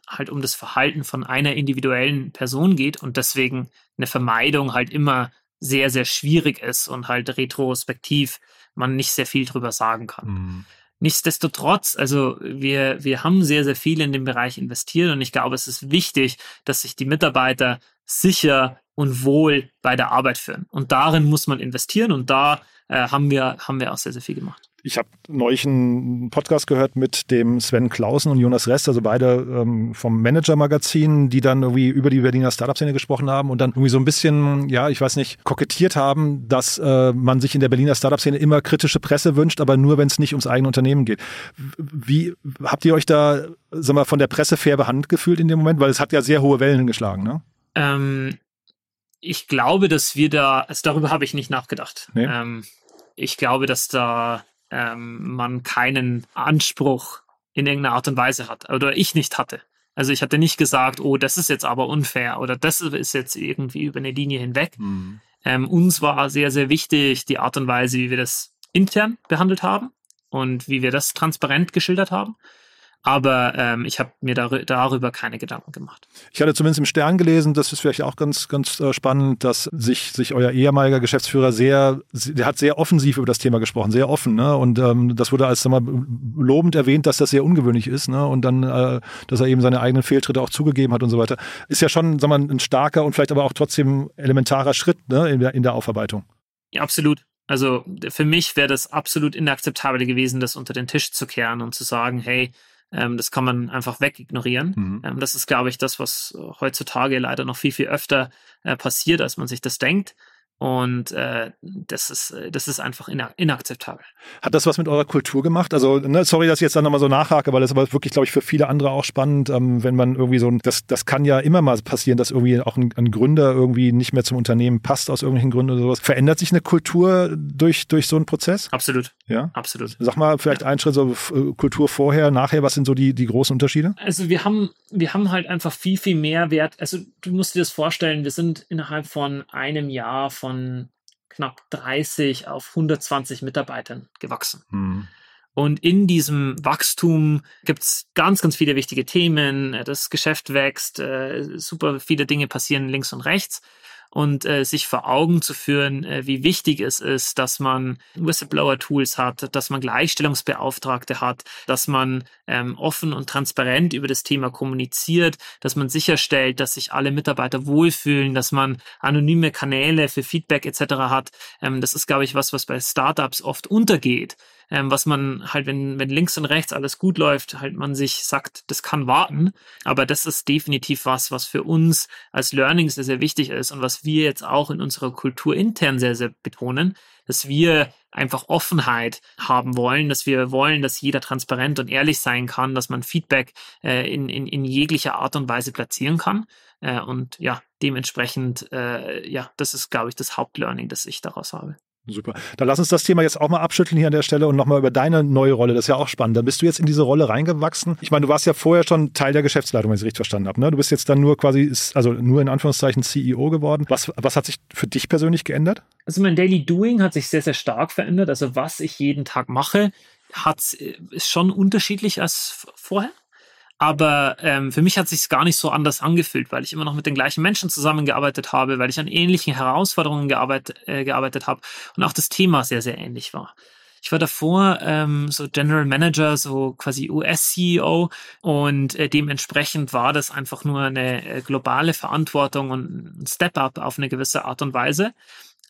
halt um das Verhalten von einer individuellen Person geht und deswegen eine Vermeidung halt immer sehr, sehr schwierig ist und halt retrospektiv man nicht sehr viel drüber sagen kann. Mhm. Nichtsdestotrotz, also wir, wir haben sehr, sehr viel in dem Bereich investiert und ich glaube, es ist wichtig, dass sich die Mitarbeiter sicher und wohl bei der Arbeit führen. Und darin muss man investieren und da äh, haben, wir, haben wir auch sehr, sehr viel gemacht ich habe neulich einen Podcast gehört mit dem Sven Klausen und Jonas Rest, also beide ähm, vom Manager-Magazin, die dann irgendwie über die Berliner Startup-Szene gesprochen haben und dann irgendwie so ein bisschen, ja, ich weiß nicht, kokettiert haben, dass äh, man sich in der Berliner Startup-Szene immer kritische Presse wünscht, aber nur, wenn es nicht ums eigene Unternehmen geht. Wie habt ihr euch da, sag mal, von der Presse fair behandelt gefühlt in dem Moment? Weil es hat ja sehr hohe Wellen geschlagen, ne? Ähm, ich glaube, dass wir da, also darüber habe ich nicht nachgedacht. Nee. Ähm, ich glaube, dass da ähm, man keinen Anspruch in irgendeiner Art und Weise hat oder ich nicht hatte. Also ich hatte nicht gesagt, oh, das ist jetzt aber unfair oder das ist jetzt irgendwie über eine Linie hinweg. Mhm. Ähm, uns war sehr, sehr wichtig die Art und Weise, wie wir das intern behandelt haben und wie wir das transparent geschildert haben. Aber ähm, ich habe mir dar darüber keine Gedanken gemacht. Ich hatte zumindest im Stern gelesen, das ist vielleicht auch ganz, ganz äh, spannend, dass sich, sich euer ehemaliger Geschäftsführer sehr, der hat sehr offensiv über das Thema gesprochen, sehr offen. Ne? Und ähm, das wurde als sag mal, lobend erwähnt, dass das sehr ungewöhnlich ist. Ne? Und dann, äh, dass er eben seine eigenen Fehltritte auch zugegeben hat und so weiter. Ist ja schon sag mal, ein starker und vielleicht aber auch trotzdem elementarer Schritt ne? in, der, in der Aufarbeitung. Ja, absolut. Also für mich wäre das absolut inakzeptabel gewesen, das unter den Tisch zu kehren und zu sagen, hey, ähm, das kann man einfach wegignorieren. Mhm. Ähm, das ist, glaube ich, das, was heutzutage leider noch viel, viel öfter äh, passiert, als man sich das denkt. Und äh, das, ist, das ist einfach inakzeptabel. Hat das was mit eurer Kultur gemacht? Also, ne, sorry, dass ich jetzt da nochmal so nachhake, weil das ist aber wirklich, glaube ich, für viele andere auch spannend, ähm, wenn man irgendwie so ein, das, das kann ja immer mal passieren, dass irgendwie auch ein, ein, Gründer irgendwie nicht mehr zum Unternehmen passt aus irgendwelchen Gründen oder sowas. Verändert sich eine Kultur durch, durch so einen Prozess? Absolut. Ja? Absolut. Sag mal, vielleicht ja. ein Schritt so äh, Kultur vorher, nachher, was sind so die, die großen Unterschiede? Also wir haben, wir haben halt einfach viel, viel mehr Wert. Also du musst dir das vorstellen, wir sind innerhalb von einem Jahr von von knapp 30 auf 120 Mitarbeitern gewachsen. Mhm. Und in diesem Wachstum gibt es ganz, ganz viele wichtige Themen. Das Geschäft wächst, äh, super viele Dinge passieren links und rechts und äh, sich vor Augen zu führen, äh, wie wichtig es ist, dass man Whistleblower-Tools hat, dass man Gleichstellungsbeauftragte hat, dass man ähm, offen und transparent über das Thema kommuniziert, dass man sicherstellt, dass sich alle Mitarbeiter wohlfühlen, dass man anonyme Kanäle für Feedback etc. hat. Ähm, das ist, glaube ich, was, was bei Startups oft untergeht ähm, was man halt, wenn, wenn links und rechts alles gut läuft, halt man sich sagt, das kann warten. Aber das ist definitiv was, was für uns als Learning sehr, sehr wichtig ist und was wir jetzt auch in unserer Kultur intern sehr, sehr betonen, dass wir einfach Offenheit haben wollen, dass wir wollen, dass jeder transparent und ehrlich sein kann, dass man Feedback äh, in, in, in jeglicher Art und Weise platzieren kann. Äh, und ja, dementsprechend, äh, ja, das ist, glaube ich, das Hauptlearning, das ich daraus habe. Super. Dann lass uns das Thema jetzt auch mal abschütteln hier an der Stelle und nochmal über deine neue Rolle. Das ist ja auch spannend. Dann bist du jetzt in diese Rolle reingewachsen. Ich meine, du warst ja vorher schon Teil der Geschäftsleitung, wenn ich es richtig verstanden habe. Ne? Du bist jetzt dann nur quasi, also nur in Anführungszeichen CEO geworden. Was, was hat sich für dich persönlich geändert? Also mein Daily Doing hat sich sehr, sehr stark verändert. Also was ich jeden Tag mache, hat, ist schon unterschiedlich als vorher. Aber ähm, für mich hat sich gar nicht so anders angefühlt, weil ich immer noch mit den gleichen Menschen zusammengearbeitet habe, weil ich an ähnlichen Herausforderungen gearbeitet, äh, gearbeitet habe und auch das Thema sehr, sehr ähnlich war. Ich war davor ähm, so General Manager, so quasi US-CEO und äh, dementsprechend war das einfach nur eine äh, globale Verantwortung und ein Step-up auf eine gewisse Art und Weise.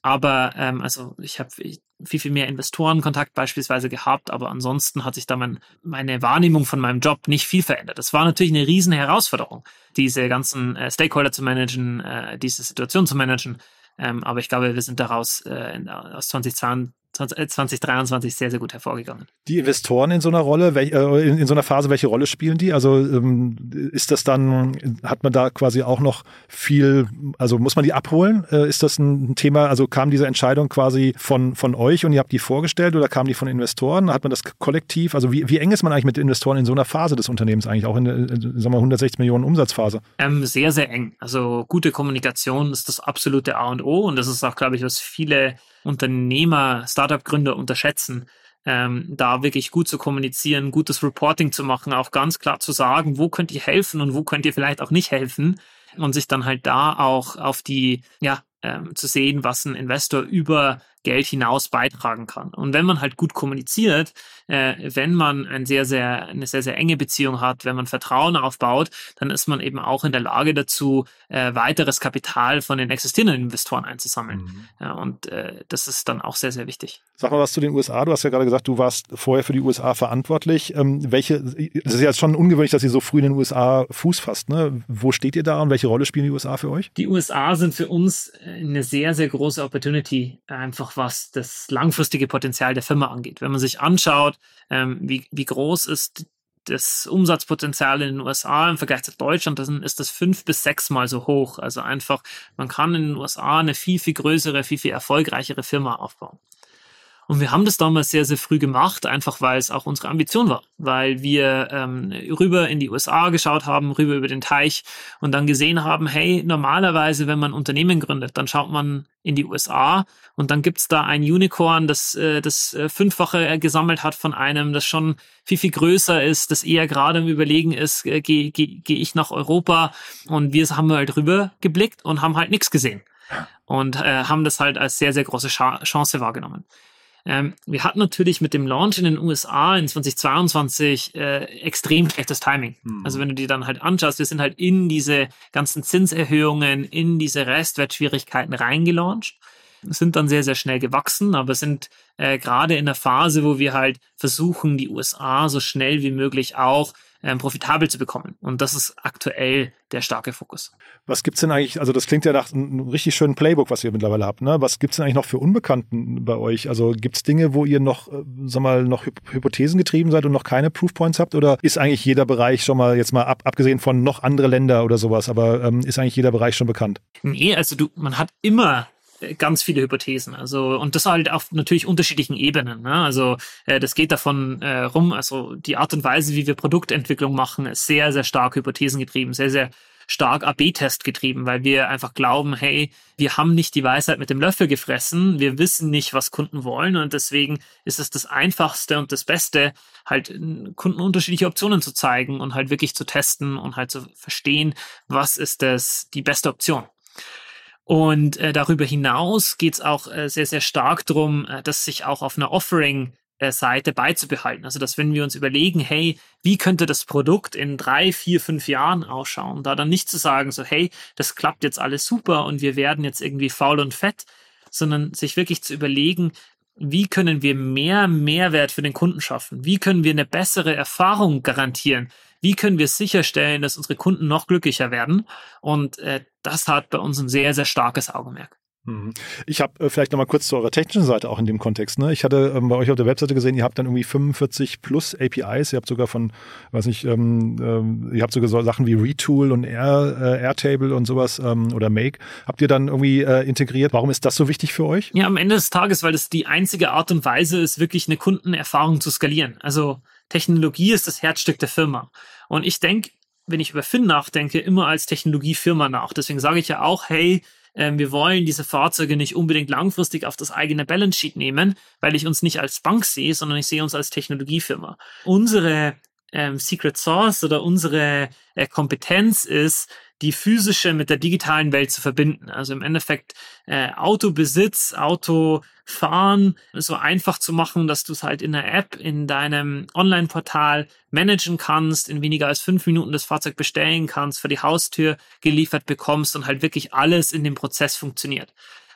Aber ähm, also ich habe viel, viel mehr Investorenkontakt beispielsweise gehabt, aber ansonsten hat sich da mein, meine Wahrnehmung von meinem Job nicht viel verändert. Das war natürlich eine riesen Herausforderung, diese ganzen äh, Stakeholder zu managen, äh, diese Situation zu managen. Ähm, aber ich glaube, wir sind daraus äh, aus 2020, 2023 äh, sehr, sehr gut hervorgegangen. Die Investoren in so einer Rolle, äh, in so einer Phase, welche Rolle spielen die? Also ähm, ist das dann, hat man da quasi auch noch viel, also muss man die abholen? Äh, ist das ein Thema, also kam diese Entscheidung quasi von, von euch und ihr habt die vorgestellt oder kam die von Investoren? Hat man das kollektiv? Also wie, wie eng ist man eigentlich mit Investoren in so einer Phase des Unternehmens eigentlich, auch in der, sagen wir, 160 Millionen Umsatzphase? Ähm, sehr, sehr eng. Also gute Kommunikation ist das absolute A und O und das ist auch, glaube ich, was viele Unternehmer, Startup-Gründer unterschätzen, ähm, da wirklich gut zu kommunizieren, gutes Reporting zu machen, auch ganz klar zu sagen, wo könnt ihr helfen und wo könnt ihr vielleicht auch nicht helfen. Und sich dann halt da auch auf die, ja, ähm, zu sehen, was ein Investor über Geld hinaus beitragen kann. Und wenn man halt gut kommuniziert, äh, wenn man ein sehr, sehr, eine sehr, sehr enge Beziehung hat, wenn man Vertrauen aufbaut, dann ist man eben auch in der Lage dazu, äh, weiteres Kapital von den existierenden Investoren einzusammeln. Mhm. Ja, und äh, das ist dann auch sehr, sehr wichtig. Sag mal was zu den USA. Du hast ja gerade gesagt, du warst vorher für die USA verantwortlich. Ähm, welche, das ist ja schon ungewöhnlich, dass ihr so früh in den USA Fuß fasst. Ne? Wo steht ihr da und welche Rolle spielen die USA für euch? Die USA sind für uns eine sehr, sehr große Opportunity, einfach was das langfristige Potenzial der Firma angeht. Wenn man sich anschaut, ähm, wie, wie groß ist das Umsatzpotenzial in den USA im Vergleich zu Deutschland, dann ist das fünf bis sechsmal so hoch. Also einfach, man kann in den USA eine viel, viel größere, viel, viel erfolgreichere Firma aufbauen. Und wir haben das damals sehr, sehr früh gemacht, einfach weil es auch unsere Ambition war, weil wir ähm, rüber in die USA geschaut haben, rüber über den Teich und dann gesehen haben, hey, normalerweise, wenn man Unternehmen gründet, dann schaut man in die USA und dann gibt's da ein Unicorn, das äh, das äh, Fünffache gesammelt hat von einem, das schon viel, viel größer ist, das eher gerade im Überlegen ist, äh, gehe geh, geh ich nach Europa. Und wir haben halt rüber geblickt und haben halt nichts gesehen und äh, haben das halt als sehr, sehr große Chance wahrgenommen. Ähm, wir hatten natürlich mit dem Launch in den USA in 2022 äh, extrem schlechtes Timing. Mhm. Also wenn du dir dann halt anschaust, wir sind halt in diese ganzen Zinserhöhungen, in diese Restwertschwierigkeiten reingelauncht, sind dann sehr, sehr schnell gewachsen, aber sind äh, gerade in der Phase, wo wir halt versuchen, die USA so schnell wie möglich auch ähm, profitabel zu bekommen. Und das ist aktuell der starke Fokus. Was gibt's denn eigentlich, also das klingt ja nach einem richtig schönen Playbook, was ihr mittlerweile habt, ne? Was gibt's denn eigentlich noch für Unbekannten bei euch? Also gibt's Dinge, wo ihr noch, äh, sag mal, noch Hypothesen getrieben seid und noch keine Proofpoints habt? Oder ist eigentlich jeder Bereich schon mal, jetzt mal ab, abgesehen von noch andere Länder oder sowas, aber ähm, ist eigentlich jeder Bereich schon bekannt? Nee, also du, man hat immer ganz viele Hypothesen. Also, und das halt auf natürlich unterschiedlichen Ebenen. Ne? Also, äh, das geht davon äh, rum, also die Art und Weise, wie wir Produktentwicklung machen, ist sehr, sehr stark hypothesengetrieben, sehr, sehr stark AB-Test getrieben, weil wir einfach glauben, hey, wir haben nicht die Weisheit mit dem Löffel gefressen, wir wissen nicht, was Kunden wollen und deswegen ist es das Einfachste und das Beste, halt Kunden unterschiedliche Optionen zu zeigen und halt wirklich zu testen und halt zu verstehen, was ist das die beste Option. Und äh, darüber hinaus geht es auch äh, sehr, sehr stark darum, äh, das sich auch auf einer Offering Seite beizubehalten. Also, dass wenn wir uns überlegen, hey, wie könnte das Produkt in drei, vier, fünf Jahren ausschauen, da dann nicht zu sagen, so, hey, das klappt jetzt alles super und wir werden jetzt irgendwie faul und fett, sondern sich wirklich zu überlegen, wie können wir mehr Mehrwert für den Kunden schaffen? Wie können wir eine bessere Erfahrung garantieren? Wie können wir sicherstellen, dass unsere Kunden noch glücklicher werden? Und äh, das hat bei uns ein sehr, sehr starkes Augenmerk. Mhm. Ich habe äh, vielleicht nochmal kurz zu eurer technischen Seite auch in dem Kontext. Ne? Ich hatte ähm, bei euch auf der Webseite gesehen, ihr habt dann irgendwie 45 plus APIs. Ihr habt sogar von, weiß nicht, ähm, ähm, ihr habt sogar so Sachen wie Retool und Air, äh, Airtable und sowas ähm, oder Make. Habt ihr dann irgendwie äh, integriert? Warum ist das so wichtig für euch? Ja, am Ende des Tages, weil das die einzige Art und Weise ist, wirklich eine Kundenerfahrung zu skalieren. Also Technologie ist das Herzstück der Firma. Und ich denke, wenn ich über Finn nachdenke, immer als Technologiefirma nach. Deswegen sage ich ja auch, hey, ähm, wir wollen diese Fahrzeuge nicht unbedingt langfristig auf das eigene Balance Sheet nehmen, weil ich uns nicht als Bank sehe, sondern ich sehe uns als Technologiefirma. Unsere ähm, Secret Source oder unsere äh, Kompetenz ist, die physische mit der digitalen Welt zu verbinden. Also im Endeffekt äh, Autobesitz, Autofahren so einfach zu machen, dass du es halt in der App, in deinem Online-Portal managen kannst, in weniger als fünf Minuten das Fahrzeug bestellen kannst, für die Haustür geliefert bekommst und halt wirklich alles in dem Prozess funktioniert.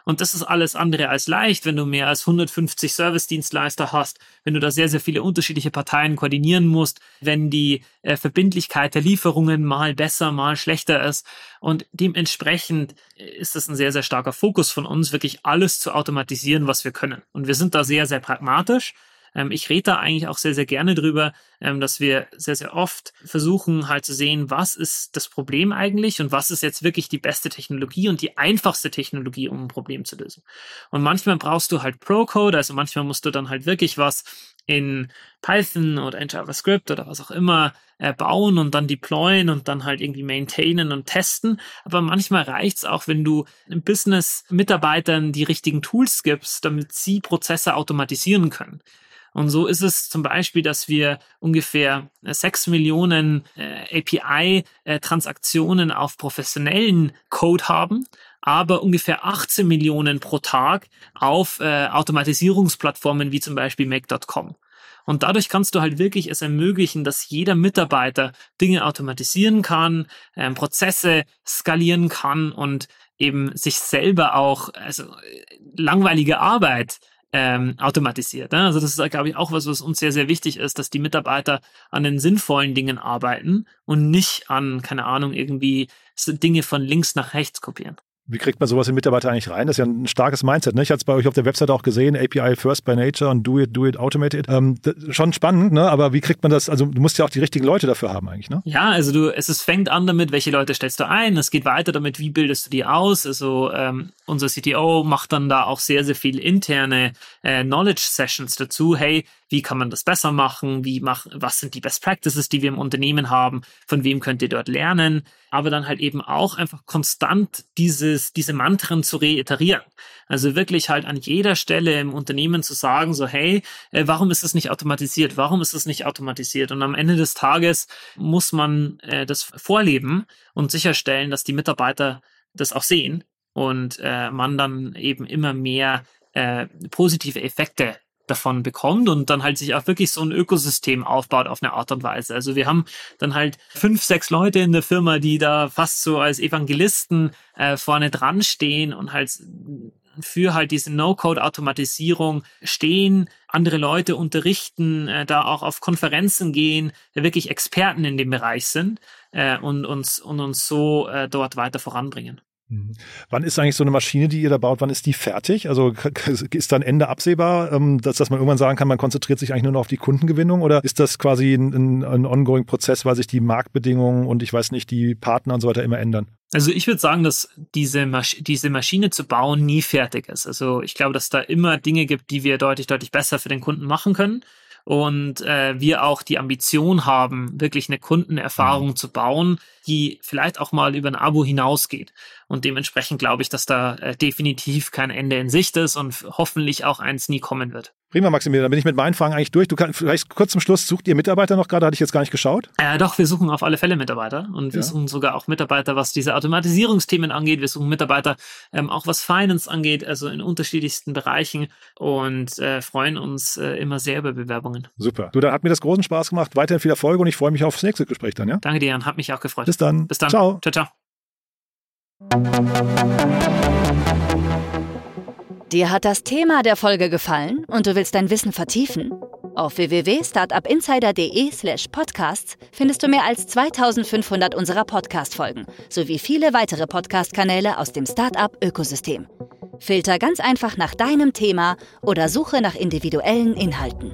Und das ist alles andere als leicht, wenn du mehr als 150 Service-Dienstleister hast, wenn du da sehr, sehr viele unterschiedliche Parteien koordinieren musst, wenn die äh, Verbindlichkeit der Lieferungen mal besser, mal schlechter ist. Und dementsprechend äh, ist das ein sehr, sehr starker Fokus von uns, wirklich alles zu automatisieren, was wir können. Und wir sind da sehr, sehr pragmatisch. Ähm, ich rede da eigentlich auch sehr, sehr gerne drüber, ähm, dass wir sehr, sehr oft versuchen halt zu sehen, was ist das Problem eigentlich und was ist jetzt wirklich die beste Technologie und die einfachste Technologie, um ein Problem zu lösen. Und manchmal brauchst du halt Pro-Code, also manchmal musst du dann halt wirklich was in Python oder in JavaScript oder was auch immer äh, bauen und dann deployen und dann halt irgendwie maintainen und testen. Aber manchmal reicht's auch, wenn du Business-Mitarbeitern die richtigen Tools gibst, damit sie Prozesse automatisieren können. Und so ist es zum Beispiel, dass wir ungefähr äh, sechs Millionen äh, API-Transaktionen äh, auf professionellen Code haben, aber ungefähr 18 Millionen pro Tag auf äh, Automatisierungsplattformen wie zum Beispiel Make.com. Und dadurch kannst du halt wirklich es ermöglichen, dass jeder Mitarbeiter Dinge automatisieren kann, ähm, Prozesse skalieren kann und eben sich selber auch, also äh, langweilige Arbeit ähm, automatisiert. Ne? Also das ist, glaube ich, auch was, was uns sehr, sehr wichtig ist, dass die Mitarbeiter an den sinnvollen Dingen arbeiten und nicht an, keine Ahnung, irgendwie Dinge von links nach rechts kopieren. Wie kriegt man sowas in Mitarbeiter eigentlich rein? Das ist ja ein starkes Mindset. Ne? Ich hatte es bei euch auf der Website auch gesehen, API First by Nature und Do It, Do It, Automate It. Ähm, schon spannend, ne? aber wie kriegt man das? Also du musst ja auch die richtigen Leute dafür haben eigentlich. Ne? Ja, also du, es ist, fängt an damit, welche Leute stellst du ein. Es geht weiter damit, wie bildest du die aus. Also ähm, unser CTO macht dann da auch sehr, sehr viel interne äh, Knowledge Sessions dazu. Hey, wie kann man das besser machen? Wie mach, was sind die Best Practices, die wir im Unternehmen haben? Von wem könnt ihr dort lernen? Aber dann halt eben auch einfach konstant dieses, diese Mantren zu reiterieren. Also wirklich halt an jeder Stelle im Unternehmen zu sagen, so, hey, äh, warum ist das nicht automatisiert? Warum ist das nicht automatisiert? Und am Ende des Tages muss man äh, das vorleben und sicherstellen, dass die Mitarbeiter das auch sehen und äh, man dann eben immer mehr äh, positive Effekte davon bekommt und dann halt sich auch wirklich so ein Ökosystem aufbaut auf eine Art und Weise. Also wir haben dann halt fünf, sechs Leute in der Firma, die da fast so als Evangelisten äh, vorne dran stehen und halt für halt diese No-Code-Automatisierung stehen, andere Leute unterrichten, äh, da auch auf Konferenzen gehen, wirklich Experten in dem Bereich sind äh, und, uns, und uns so äh, dort weiter voranbringen. Mhm. Wann ist eigentlich so eine Maschine, die ihr da baut, wann ist die fertig? Also ist dann Ende absehbar, ähm, dass, dass man irgendwann sagen kann, man konzentriert sich eigentlich nur noch auf die Kundengewinnung oder ist das quasi ein, ein ongoing Prozess, weil sich die Marktbedingungen und ich weiß nicht, die Partner und so weiter immer ändern? Also ich würde sagen, dass diese, Masch diese Maschine zu bauen nie fertig ist. Also ich glaube, dass da immer Dinge gibt, die wir deutlich, deutlich besser für den Kunden machen können und äh, wir auch die Ambition haben, wirklich eine Kundenerfahrung mhm. zu bauen, die vielleicht auch mal über ein Abo hinausgeht. Und dementsprechend glaube ich, dass da äh, definitiv kein Ende in Sicht ist und hoffentlich auch eins nie kommen wird. Prima, Maximilian, dann bin ich mit meinen Fragen eigentlich durch. Du kannst vielleicht kurz zum Schluss, sucht ihr Mitarbeiter noch gerade? Hatte ich jetzt gar nicht geschaut. Äh, doch, wir suchen auf alle Fälle Mitarbeiter und wir ja. suchen sogar auch Mitarbeiter, was diese Automatisierungsthemen angeht. Wir suchen Mitarbeiter ähm, auch was Finance angeht, also in unterschiedlichsten Bereichen und äh, freuen uns äh, immer sehr über Bewerbungen. Super. Du, da hat mir das großen Spaß gemacht. Weiterhin viel Erfolg und ich freue mich aufs nächste Gespräch dann, ja? Danke dir, Jan. Hat mich auch gefreut. Bis dann. Bis dann. Ciao. Ciao, ciao. Dir hat das Thema der Folge gefallen und du willst dein Wissen vertiefen? Auf www.startupinsider.de/slash podcasts findest du mehr als 2500 unserer Podcast-Folgen sowie viele weitere Podcast-Kanäle aus dem Startup-Ökosystem. Filter ganz einfach nach deinem Thema oder suche nach individuellen Inhalten.